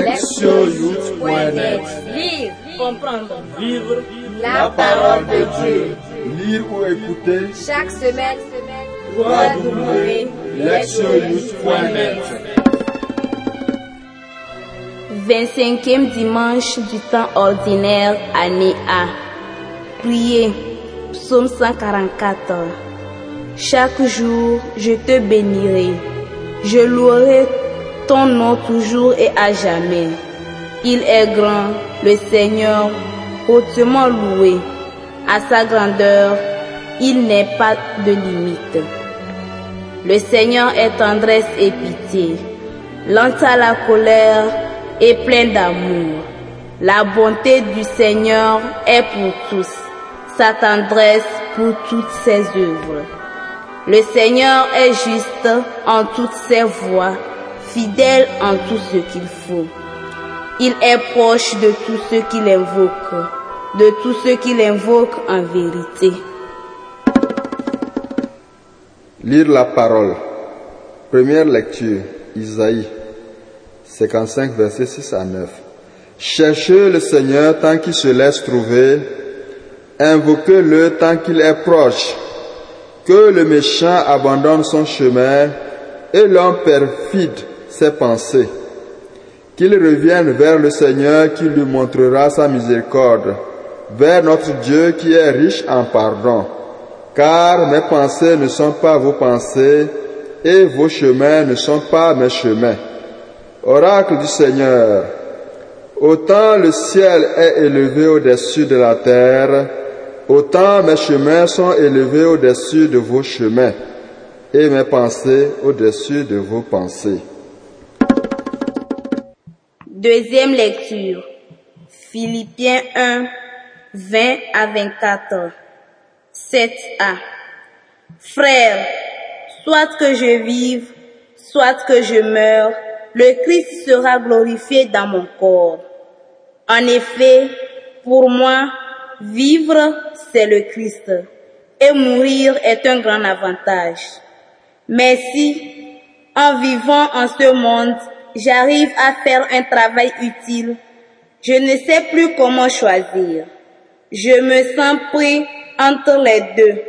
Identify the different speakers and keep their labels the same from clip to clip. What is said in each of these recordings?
Speaker 1: Lectionyouth.net
Speaker 2: Lire, comprendre.
Speaker 1: Vivre
Speaker 2: La parole de Dieu.
Speaker 3: Lire ou écouter
Speaker 2: Chaque semaine,
Speaker 1: www.lectionyouth.net
Speaker 4: 25e dimanche du temps ordinaire, année A. Priez. Psaume 144. Chaque jour, je te bénirai. Je louerai ton nom toujours et à jamais. Il est grand, le Seigneur, hautement loué. À sa grandeur, il n'est pas de limite. Le Seigneur est tendresse et pitié, lent à la colère et plein d'amour. La bonté du Seigneur est pour tous, sa tendresse pour toutes ses œuvres. Le Seigneur est juste en toutes ses voies, fidèle en tout ce qu'il faut. Il est proche de tous ceux qui l'invoquent, de tous ceux qui l'invoquent en vérité.
Speaker 3: Lire la parole. Première lecture, Isaïe 55, versets 6 à 9. Cherchez le Seigneur tant qu'il se laisse trouver, invoquez-le tant qu'il est proche. Que le méchant abandonne son chemin et l'homme perfide ses pensées. Qu'il revienne vers le Seigneur qui lui montrera sa miséricorde, vers notre Dieu qui est riche en pardon. Car mes pensées ne sont pas vos pensées et vos chemins ne sont pas mes chemins. Oracle du Seigneur, autant le ciel est élevé au-dessus de la terre, autant mes chemins sont élevés au-dessus de vos chemins et mes pensées au-dessus de vos pensées.
Speaker 4: Deuxième lecture. Philippiens 1, 20 à 24. 7a. Frères, soit que je vive, soit que je meure, le Christ sera glorifié dans mon corps. En effet, pour moi, vivre, c'est le Christ, et mourir est un grand avantage. Mais si, en vivant en ce monde, j'arrive à faire un travail utile, je ne sais plus comment choisir. Je me sens pris entre les deux.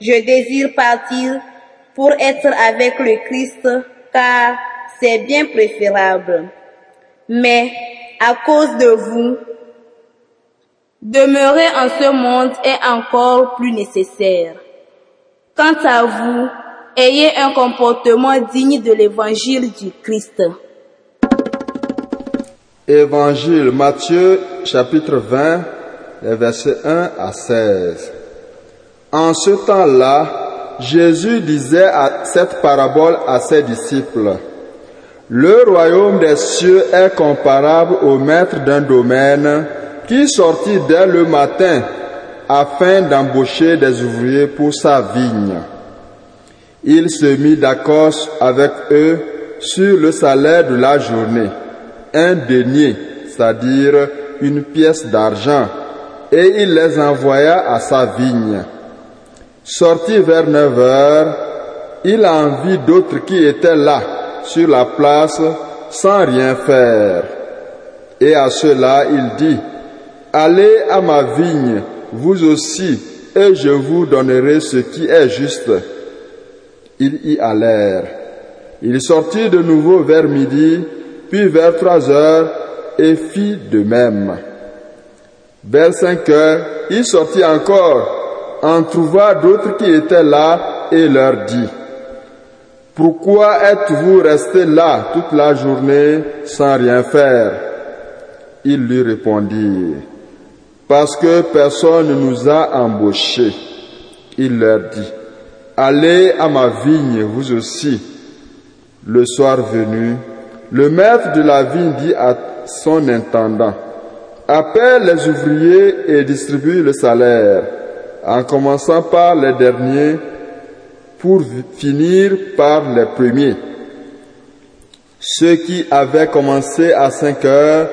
Speaker 4: Je désire partir pour être avec le Christ car c'est bien préférable. Mais à cause de vous, demeurer en ce monde est encore plus nécessaire. Quant à vous, ayez un comportement digne de l'évangile du Christ.
Speaker 3: Évangile Matthieu chapitre 20, les versets 1 à 16. En ce temps-là, Jésus disait cette parabole à ses disciples, Le royaume des cieux est comparable au maître d'un domaine qui sortit dès le matin afin d'embaucher des ouvriers pour sa vigne. Il se mit d'accord avec eux sur le salaire de la journée, un denier, c'est-à-dire une pièce d'argent, et il les envoya à sa vigne. Sorti vers neuf heures, il en vit d'autres qui étaient là, sur la place, sans rien faire. Et à cela il dit, Allez à ma vigne, vous aussi, et je vous donnerai ce qui est juste. Ils y allèrent. Il sortit de nouveau vers midi, puis vers trois heures, et fit de même. Vers cinq heures, il sortit encore, en trouva d'autres qui étaient là, et leur dit, Pourquoi êtes-vous restés là toute la journée sans rien faire? Ils lui répondirent, Parce que personne ne nous a embauchés. Il leur dit, Allez à ma vigne, vous aussi. Le soir venu, le maître de la vigne dit à son intendant, Appelle les ouvriers et distribue le salaire, en commençant par les derniers pour finir par les premiers. Ceux qui avaient commencé à cinq heures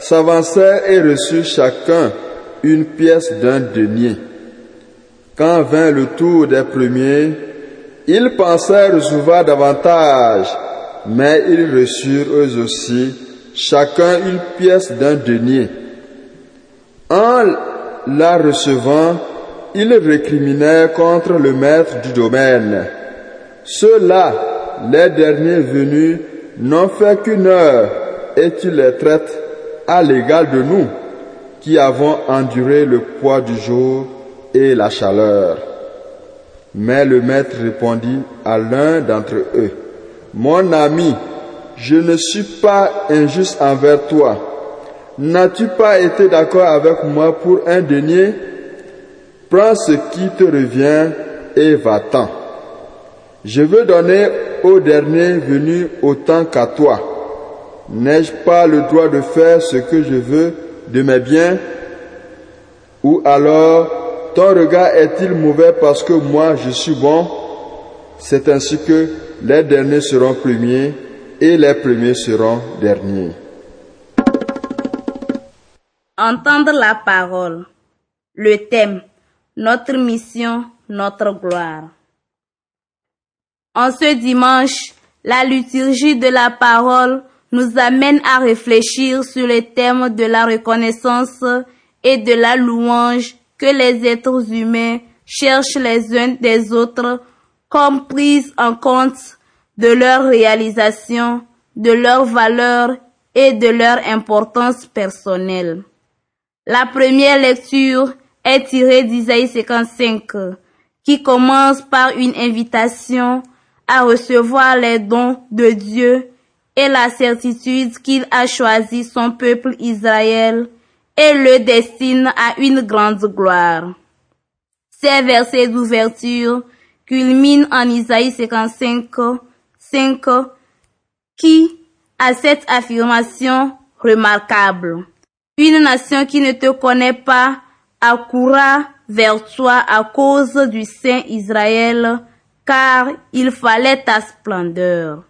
Speaker 3: s'avancèrent et reçurent chacun une pièce d'un denier. Quand vint le tour des premiers, ils pensèrent recevoir davantage, mais ils reçurent eux aussi chacun une pièce d'un denier. En la recevant, ils récriminaient contre le maître du domaine. Ceux-là, les derniers venus, n'ont fait qu'une heure et tu les traites à l'égal de nous qui avons enduré le poids du jour et la chaleur. Mais le maître répondit à l'un d'entre eux, Mon ami, je ne suis pas injuste envers toi. N'as-tu pas été d'accord avec moi pour un denier? Prends ce qui te revient et va-t'en. Je veux donner au dernier venu autant qu'à toi. N'ai-je pas le droit de faire ce que je veux de mes biens? Ou alors ton regard est-il mauvais parce que moi je suis bon? C'est ainsi que les derniers seront premiers et les premiers seront derniers.
Speaker 4: Entendre la parole. Le thème. Notre mission, notre gloire. En ce dimanche, la liturgie de la parole nous amène à réfléchir sur le thème de la reconnaissance et de la louange que les êtres humains cherchent les uns des autres comme prise en compte de leur réalisation, de leur valeur et de leur importance personnelle. La première lecture est tirée d'Isaïe 55, qui commence par une invitation à recevoir les dons de Dieu et la certitude qu'il a choisi son peuple Israël et le destine à une grande gloire. Ces versets d'ouverture culminent en Isaïe 55, 5, qui a cette affirmation remarquable. Une nation qui ne te connaît pas accourra vers toi à cause du Saint Israël, car il fallait ta splendeur.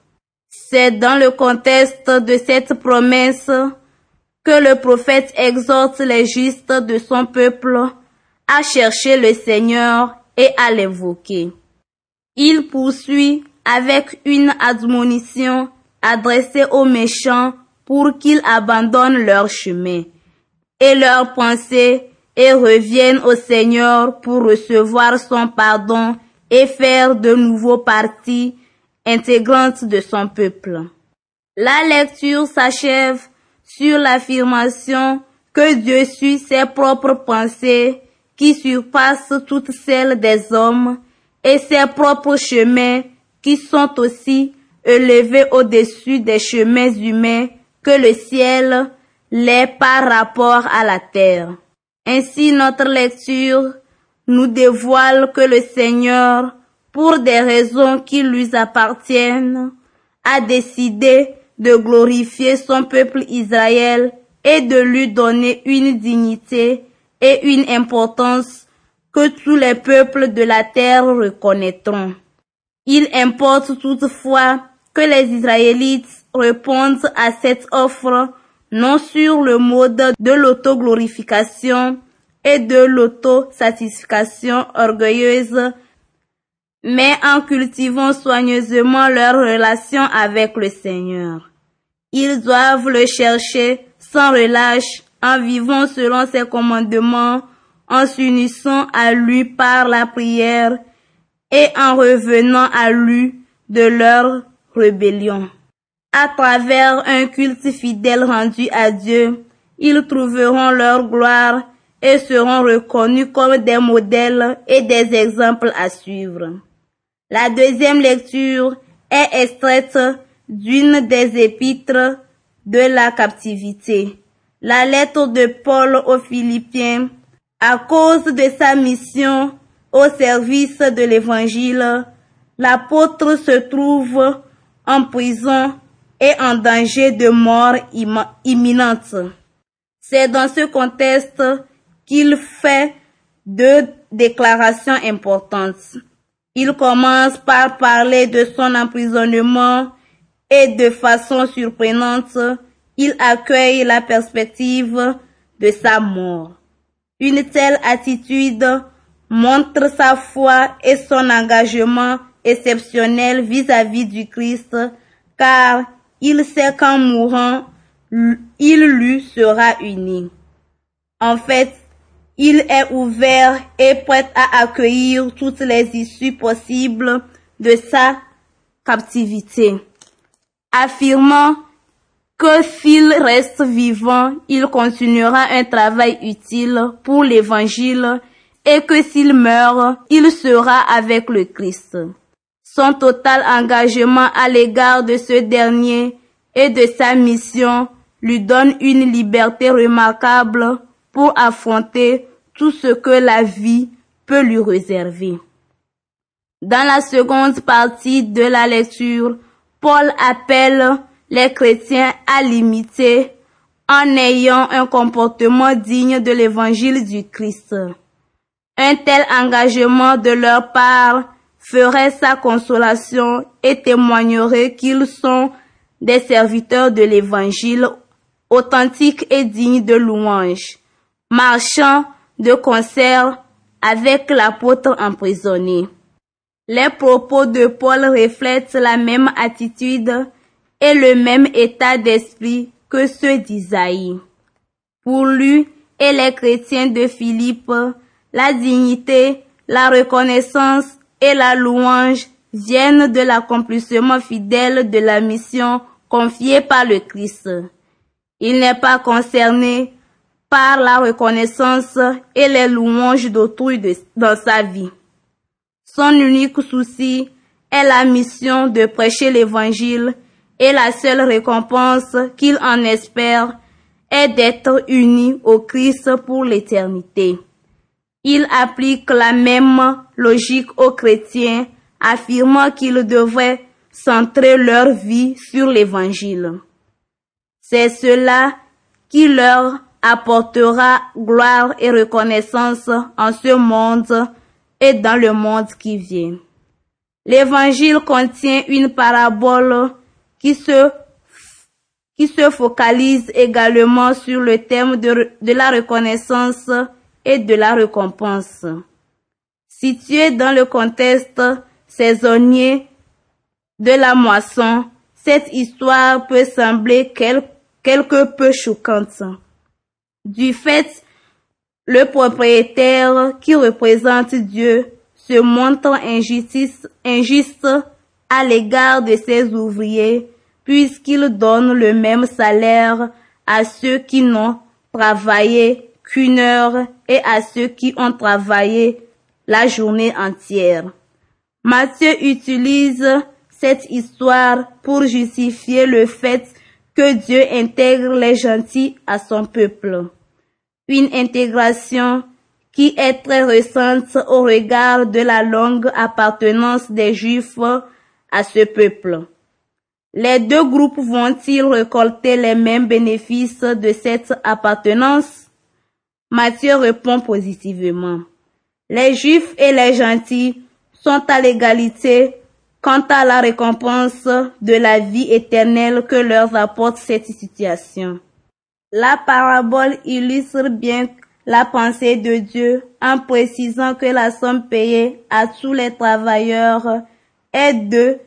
Speaker 4: C'est dans le contexte de cette promesse que le prophète exhorte les justes de son peuple à chercher le Seigneur et à l'évoquer. Il poursuit avec une admonition adressée aux méchants pour qu'ils abandonnent leur chemin et leurs pensées et reviennent au Seigneur pour recevoir son pardon et faire de nouveau partie intégrante de son peuple. La lecture s'achève sur l'affirmation que Dieu suit ses propres pensées qui surpassent toutes celles des hommes et ses propres chemins qui sont aussi élevés au-dessus des chemins humains que le ciel l'est par rapport à la terre. Ainsi notre lecture nous dévoile que le Seigneur, pour des raisons qui lui appartiennent, a décidé de glorifier son peuple Israël et de lui donner une dignité et une importance que tous les peuples de la terre reconnaîtront. Il importe toutefois que les Israélites répondent à cette offre non sur le mode de l'autoglorification et de l'autosatisfaction orgueilleuse, mais en cultivant soigneusement leur relation avec le Seigneur. Ils doivent le chercher sans relâche en vivant selon ses commandements, en s'unissant à lui par la prière et en revenant à lui de leur rébellion. À travers un culte fidèle rendu à Dieu, ils trouveront leur gloire et seront reconnus comme des modèles et des exemples à suivre. La deuxième lecture est extraite d'une des épîtres de la captivité. La lettre de Paul aux Philippiens, à cause de sa mission au service de l'évangile, l'apôtre se trouve en prison et en danger de mort imminente. C'est dans ce contexte qu'il fait deux déclarations importantes. Il commence par parler de son emprisonnement et de façon surprenante, il accueille la perspective de sa mort. Une telle attitude montre sa foi et son engagement exceptionnel vis-à-vis du Christ, car il sait qu'en mourant, il lui sera uni. En fait, il est ouvert et prêt à accueillir toutes les issues possibles de sa captivité, affirmant que s'il reste vivant, il continuera un travail utile pour l'évangile et que s'il meurt, il sera avec le Christ. Son total engagement à l'égard de ce dernier et de sa mission lui donne une liberté remarquable pour affronter tout ce que la vie peut lui réserver. Dans la seconde partie de la lecture, Paul appelle les chrétiens à l'imiter en ayant un comportement digne de l'évangile du Christ. Un tel engagement de leur part ferait sa consolation et témoignerait qu'ils sont des serviteurs de l'évangile authentiques et dignes de louange, marchant de concert avec l'apôtre emprisonné. Les propos de Paul reflètent la même attitude et le même état d'esprit que ceux d'Isaïe. Pour lui et les chrétiens de Philippe, la dignité, la reconnaissance et la louange viennent de l'accomplissement fidèle de la mission confiée par le Christ. Il n'est pas concerné par la reconnaissance et les louanges d'autrui dans sa vie. Son unique souci est la mission de prêcher l'évangile et la seule récompense qu'il en espère est d'être uni au Christ pour l'éternité. Il applique la même logique aux chrétiens, affirmant qu'ils devraient centrer leur vie sur l'évangile. C'est cela qui leur apportera gloire et reconnaissance en ce monde et dans le monde qui vient. L'évangile contient une parabole qui se, qui se focalise également sur le thème de, de la reconnaissance et de la récompense. Situé dans le contexte saisonnier de la moisson, cette histoire peut sembler quelque peu choquante. Du fait, le propriétaire qui représente Dieu se montre injuste à l'égard de ses ouvriers puisqu'il donne le même salaire à ceux qui n'ont travaillé qu'une heure et à ceux qui ont travaillé la journée entière. Matthieu utilise cette histoire pour justifier le fait que Dieu intègre les gentils à son peuple. Une intégration qui est très récente au regard de la longue appartenance des Juifs à ce peuple. Les deux groupes vont-ils récolter les mêmes bénéfices de cette appartenance? Matthieu répond positivement. Les Juifs et les gentils sont à l'égalité quant à la récompense de la vie éternelle que leur apporte cette situation. La parabole illustre bien la pensée de Dieu en précisant que la somme payée à tous les travailleurs est de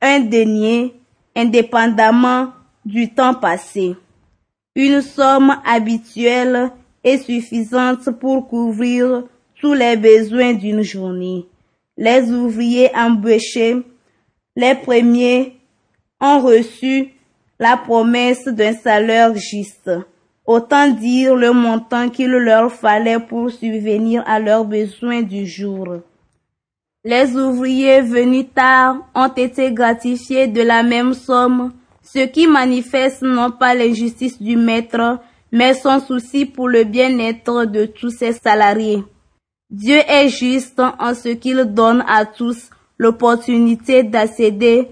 Speaker 4: un denier indépendamment du temps passé. Une somme habituelle et suffisante pour couvrir tous les besoins d'une journée. Les ouvriers embauchés les premiers ont reçu la promesse d'un salaire juste, autant dire le montant qu'il leur fallait pour subvenir à leurs besoins du jour. Les ouvriers venus tard ont été gratifiés de la même somme, ce qui manifeste non pas l'injustice du maître, mais son souci pour le bien-être de tous ses salariés. Dieu est juste en ce qu'il donne à tous l'opportunité d'accéder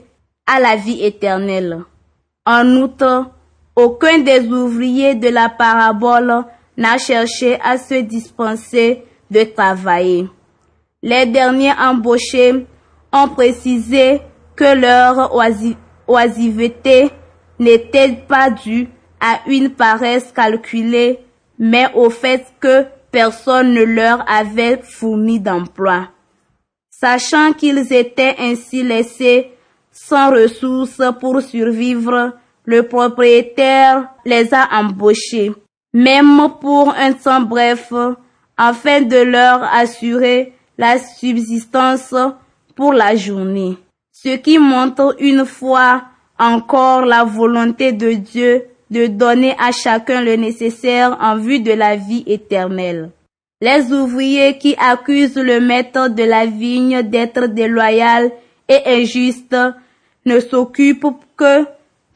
Speaker 4: à la vie éternelle. En outre, aucun des ouvriers de la parabole n'a cherché à se dispenser de travailler. Les derniers embauchés ont précisé que leur oisiveté n'était pas due à une paresse calculée, mais au fait que personne ne leur avait fourni d'emploi. Sachant qu'ils étaient ainsi laissés sans ressources pour survivre, le propriétaire les a embauchés, même pour un temps bref, afin de leur assurer la subsistance pour la journée. Ce qui montre une fois encore la volonté de Dieu de donner à chacun le nécessaire en vue de la vie éternelle. Les ouvriers qui accusent le maître de la vigne d'être déloyal et injuste ne s'occupent que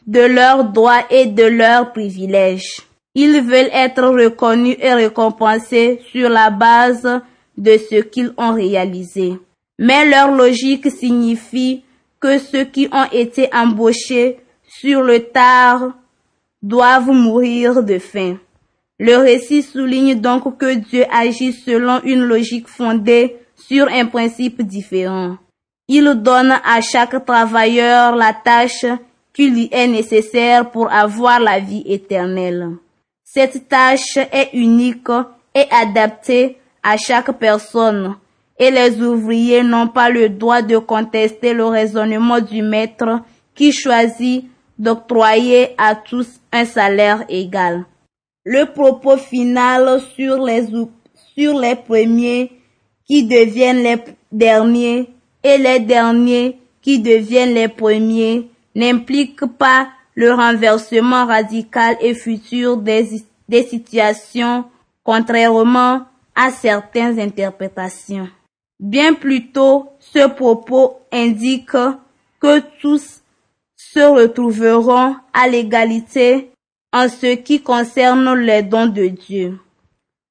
Speaker 4: de leurs droits et de leurs privilèges. Ils veulent être reconnus et récompensés sur la base de ce qu'ils ont réalisé. Mais leur logique signifie que ceux qui ont été embauchés sur le tard doivent mourir de faim. Le récit souligne donc que Dieu agit selon une logique fondée sur un principe différent. Il donne à chaque travailleur la tâche qui lui est nécessaire pour avoir la vie éternelle. Cette tâche est unique et adaptée à chaque personne et les ouvriers n'ont pas le droit de contester le raisonnement du maître qui choisit d'octroyer à tous un salaire égal. Le propos final sur les, sur les premiers qui deviennent les derniers et les derniers qui deviennent les premiers n'implique pas le renversement radical et futur des, des situations contrairement à certaines interprétations. Bien plutôt, ce propos indique que tous se retrouveront à l'égalité en ce qui concerne les dons de Dieu.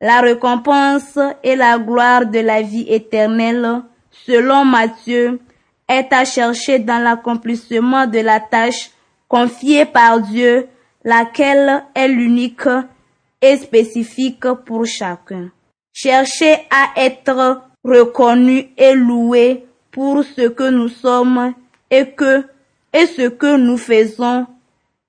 Speaker 4: La récompense et la gloire de la vie éternelle, selon Matthieu, est à chercher dans l'accomplissement de la tâche confiée par Dieu, laquelle est l'unique et spécifique pour chacun. Chercher à être reconnu et loué pour ce que nous sommes et que ce que nous faisons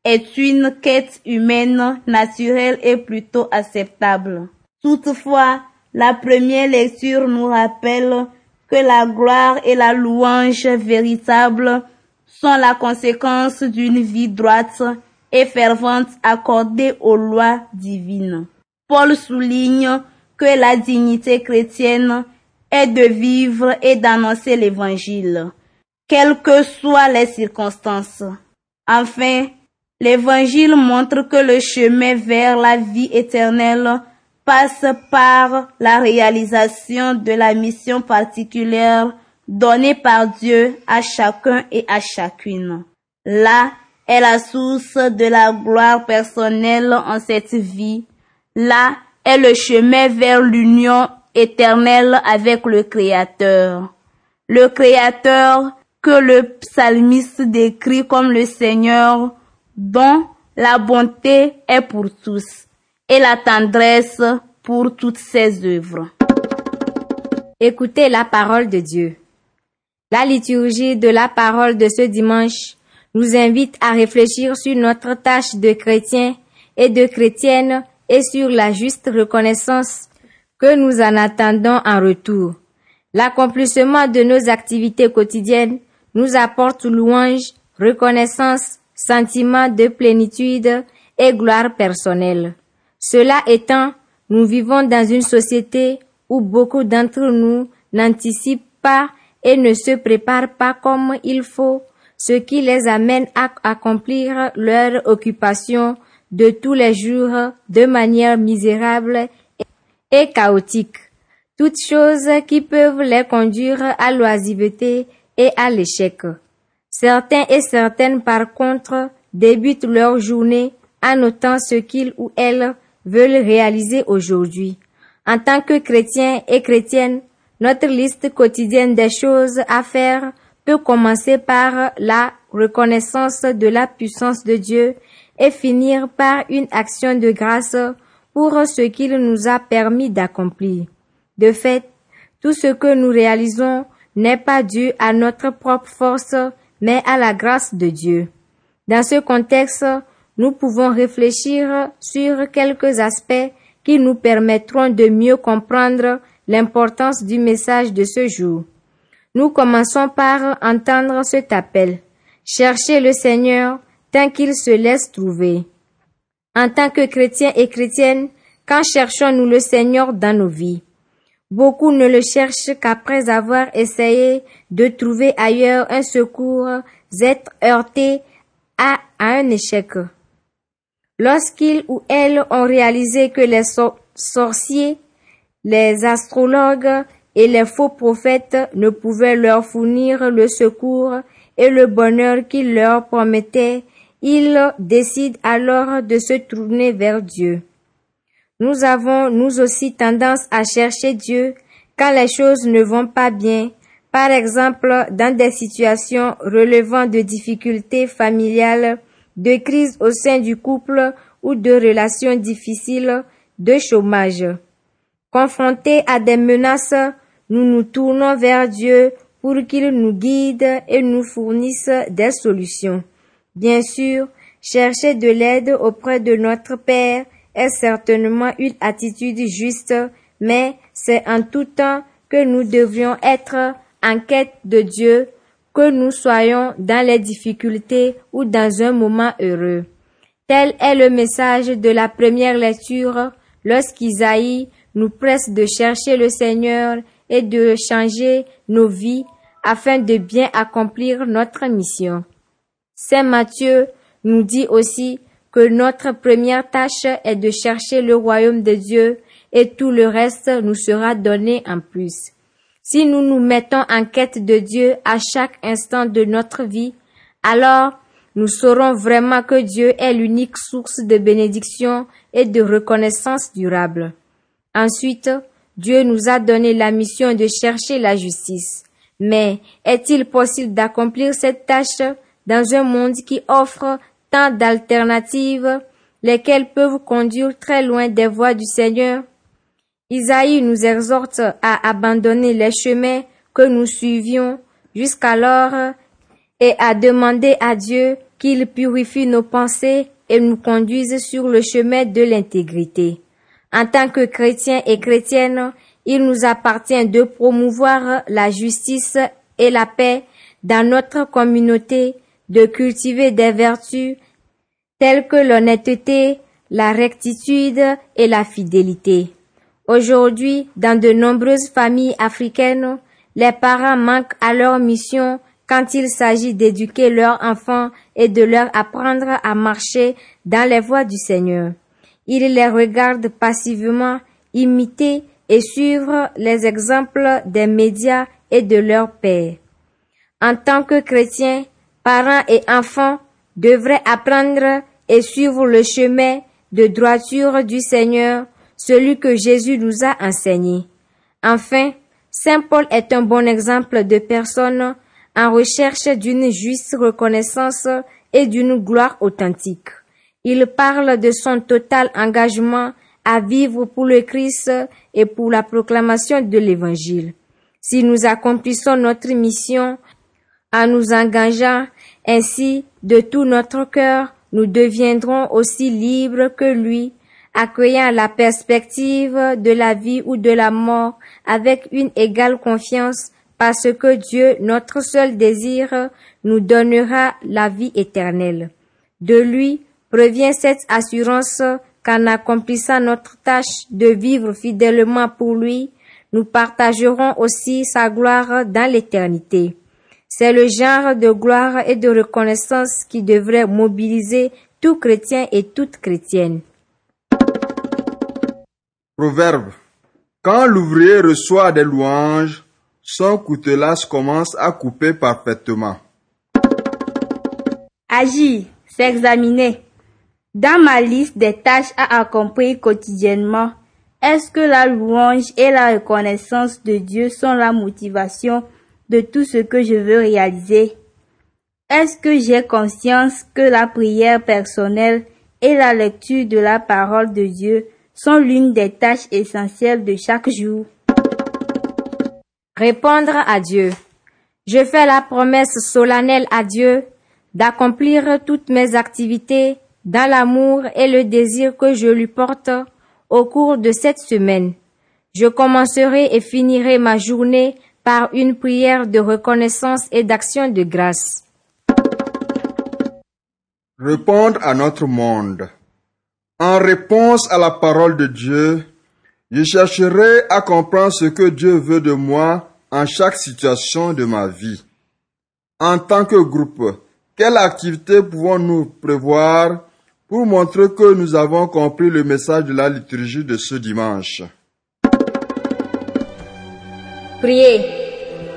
Speaker 4: est une quête humaine naturelle et plutôt acceptable. Toutefois, la première lecture nous rappelle que la gloire et la louange véritable sont la conséquence d'une vie droite et fervente accordée aux lois divines. Paul souligne que la dignité chrétienne est de vivre et d'annoncer l'évangile, quelles que soient les circonstances. Enfin, l'évangile montre que le chemin vers la vie éternelle passe par la réalisation de la mission particulière donnée par Dieu à chacun et à chacune. Là est la source de la gloire personnelle en cette vie. Là est le chemin vers l'union éternelle avec le Créateur. Le Créateur que le psalmiste décrit comme le Seigneur dont la bonté est pour tous et la tendresse pour toutes ses œuvres.
Speaker 5: Écoutez la parole de Dieu. La liturgie de la parole de ce dimanche nous invite à réfléchir sur notre tâche de chrétien et de chrétienne et sur la juste reconnaissance que nous en attendons en retour. L'accomplissement de nos activités quotidiennes nous apporte louange, reconnaissance, sentiment de plénitude et gloire personnelle. Cela étant, nous vivons dans une société où beaucoup d'entre nous n'anticipent pas et ne se préparent pas comme il faut, ce qui les amène à accomplir leur occupation de tous les jours de manière misérable et chaotique. Toutes choses qui peuvent les conduire à l'oisiveté et à l'échec. Certains et certaines, par contre, débutent leur journée en notant ce qu'ils ou elles veulent réaliser aujourd'hui. En tant que chrétiens et chrétiennes, notre liste quotidienne des choses à faire peut commencer par la reconnaissance de la puissance de Dieu et finir par une action de grâce pour ce qu'il nous a permis d'accomplir. De fait, tout ce que nous réalisons n'est pas dû à notre propre force, mais à la grâce de Dieu. Dans ce contexte, nous pouvons réfléchir sur quelques aspects qui nous permettront de mieux comprendre l'importance du message de ce jour. Nous commençons par entendre cet appel. Cherchez le Seigneur tant qu'il se laisse trouver. En tant que chrétiens et chrétiennes, quand cherchons-nous le Seigneur dans nos vies? Beaucoup ne le cherchent qu'après avoir essayé de trouver ailleurs un secours, être heurtés à, un échec. Lorsqu'ils ou elles ont réalisé que les sorciers, les astrologues et les faux prophètes ne pouvaient leur fournir le secours et le bonheur qu'ils leur promettaient, ils décident alors de se tourner vers Dieu. Nous avons nous aussi tendance à chercher Dieu quand les choses ne vont pas bien, par exemple dans des situations relevant de difficultés familiales, de crises au sein du couple ou de relations difficiles, de chômage. Confrontés à des menaces, nous nous tournons vers Dieu pour qu'il nous guide et nous fournisse des solutions. Bien sûr, chercher de l'aide auprès de notre Père est certainement une attitude juste, mais c'est en tout temps que nous devrions être en quête de Dieu, que nous soyons dans les difficultés ou dans un moment heureux. Tel est le message de la première lecture lorsqu'Isaïe nous presse de chercher le Seigneur et de changer nos vies afin de bien accomplir notre mission. Saint Matthieu nous dit aussi que notre première tâche est de chercher le royaume de Dieu et tout le reste nous sera donné en plus. Si nous nous mettons en quête de Dieu à chaque instant de notre vie, alors nous saurons vraiment que Dieu est l'unique source de bénédiction et de reconnaissance durable. Ensuite, Dieu nous a donné la mission de chercher la justice. Mais est-il possible d'accomplir cette tâche dans un monde qui offre tant d'alternatives, lesquelles peuvent conduire très loin des voies du Seigneur. Isaïe nous exhorte à abandonner les chemins que nous suivions jusqu'alors et à demander à Dieu qu'il purifie nos pensées et nous conduise sur le chemin de l'intégrité. En tant que chrétiens et chrétiennes, il nous appartient de promouvoir la justice et la paix dans notre communauté de cultiver des vertus telles que l'honnêteté, la rectitude et la fidélité. Aujourd'hui, dans de nombreuses familles africaines, les parents manquent à leur mission quand il s'agit d'éduquer leurs enfants et de leur apprendre à marcher dans les voies du Seigneur. Ils les regardent passivement, imiter et suivre les exemples des médias et de leurs pères. En tant que chrétiens, parents et enfants devraient apprendre et suivre le chemin de droiture du Seigneur, celui que Jésus nous a enseigné. Enfin, Saint Paul est un bon exemple de personne en recherche d'une juste reconnaissance et d'une gloire authentique. Il parle de son total engagement à vivre pour le Christ et pour la proclamation de l'Évangile. Si nous accomplissons notre mission en nous engageant ainsi de tout notre cœur, nous deviendrons aussi libres que lui, accueillant la perspective de la vie ou de la mort avec une égale confiance parce que Dieu, notre seul désir, nous donnera la vie éternelle. De lui provient cette assurance qu'en accomplissant notre tâche de vivre fidèlement pour lui, nous partagerons aussi sa gloire dans l'éternité. C'est le genre de gloire et de reconnaissance qui devrait mobiliser tout chrétien et toute chrétienne.
Speaker 3: Proverbe. Quand l'ouvrier reçoit des louanges, son coutelas commence à couper parfaitement.
Speaker 4: Agir, s'examiner. Dans ma liste des tâches à accomplir quotidiennement, est-ce que la louange et la reconnaissance de Dieu sont la motivation de tout ce que je veux réaliser Est-ce que j'ai conscience que la prière personnelle et la lecture de la parole de Dieu sont l'une des tâches essentielles de chaque jour?
Speaker 5: Répondre à Dieu. Je fais la promesse solennelle à Dieu d'accomplir toutes mes activités dans l'amour et le désir que je lui porte au cours de cette semaine. Je commencerai et finirai ma journée par une prière de reconnaissance et d'action de grâce.
Speaker 3: répondre à notre monde. En réponse à la parole de Dieu, je chercherai à comprendre ce que Dieu veut de moi en chaque situation de ma vie. En tant que groupe, quelle activité pouvons-nous prévoir pour montrer que nous avons compris le message de la liturgie de ce dimanche?
Speaker 5: Priez.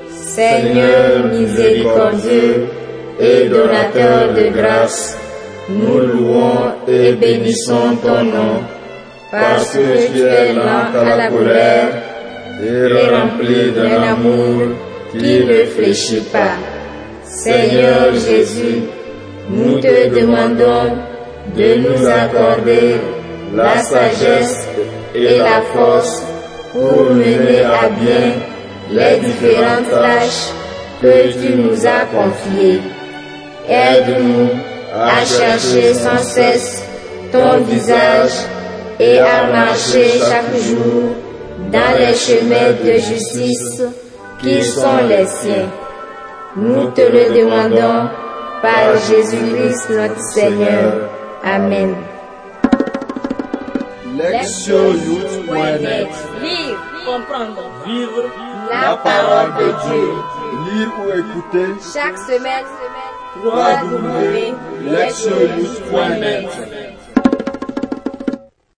Speaker 5: Seigneur miséricordieux et donateur de grâce, nous louons et bénissons ton nom, parce que tu es lent à la colère et rempli d'un amour qui ne fléchit pas. Seigneur Jésus, nous te demandons de nous accorder la sagesse et la force pour mener à bien les différentes tâches que tu nous as confiées. Aide-nous à chercher sans cesse ton visage et à marcher chaque jour dans les chemins de justice qui sont les siens. Nous te le demandons par Jésus-Christ notre Seigneur. Amen.
Speaker 4: Lectionyouth.net
Speaker 5: Lire, comprendre.
Speaker 4: Vivre
Speaker 5: La parole de Dieu.
Speaker 3: Lire ou écouter.
Speaker 5: Chaque semaine,
Speaker 4: www.lectionyouth.net